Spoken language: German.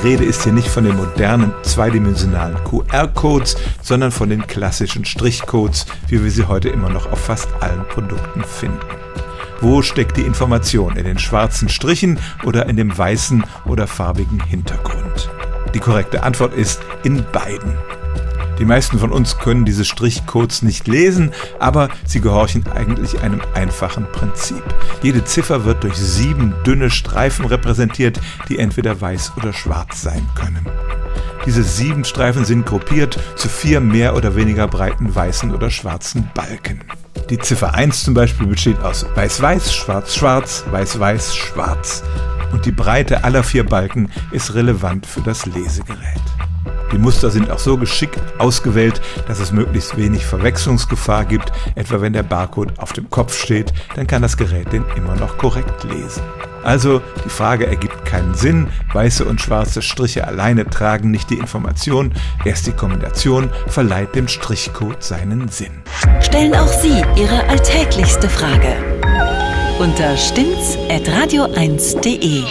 Die Rede ist hier nicht von den modernen zweidimensionalen QR-Codes, sondern von den klassischen Strichcodes, wie wir sie heute immer noch auf fast allen Produkten finden. Wo steckt die Information? In den schwarzen Strichen oder in dem weißen oder farbigen Hintergrund? Die korrekte Antwort ist in beiden. Die meisten von uns können diese Strichcodes nicht lesen, aber sie gehorchen eigentlich einem einfachen Prinzip. Jede Ziffer wird durch sieben dünne Streifen repräsentiert, die entweder weiß oder schwarz sein können. Diese sieben Streifen sind gruppiert zu vier mehr oder weniger breiten weißen oder schwarzen Balken. Die Ziffer 1 zum Beispiel besteht aus weiß-weiß, schwarz-schwarz, weiß-weiß, schwarz. Und die Breite aller vier Balken ist relevant für das Lesegerät. Die Muster sind auch so geschickt ausgewählt, dass es möglichst wenig Verwechslungsgefahr gibt. Etwa wenn der Barcode auf dem Kopf steht, dann kann das Gerät den immer noch korrekt lesen. Also die Frage ergibt keinen Sinn. Weiße und schwarze Striche alleine tragen nicht die Information. Erst die Kombination verleiht dem Strichcode seinen Sinn. Stellen auch Sie Ihre alltäglichste Frage unter stimmtz.radio1.de.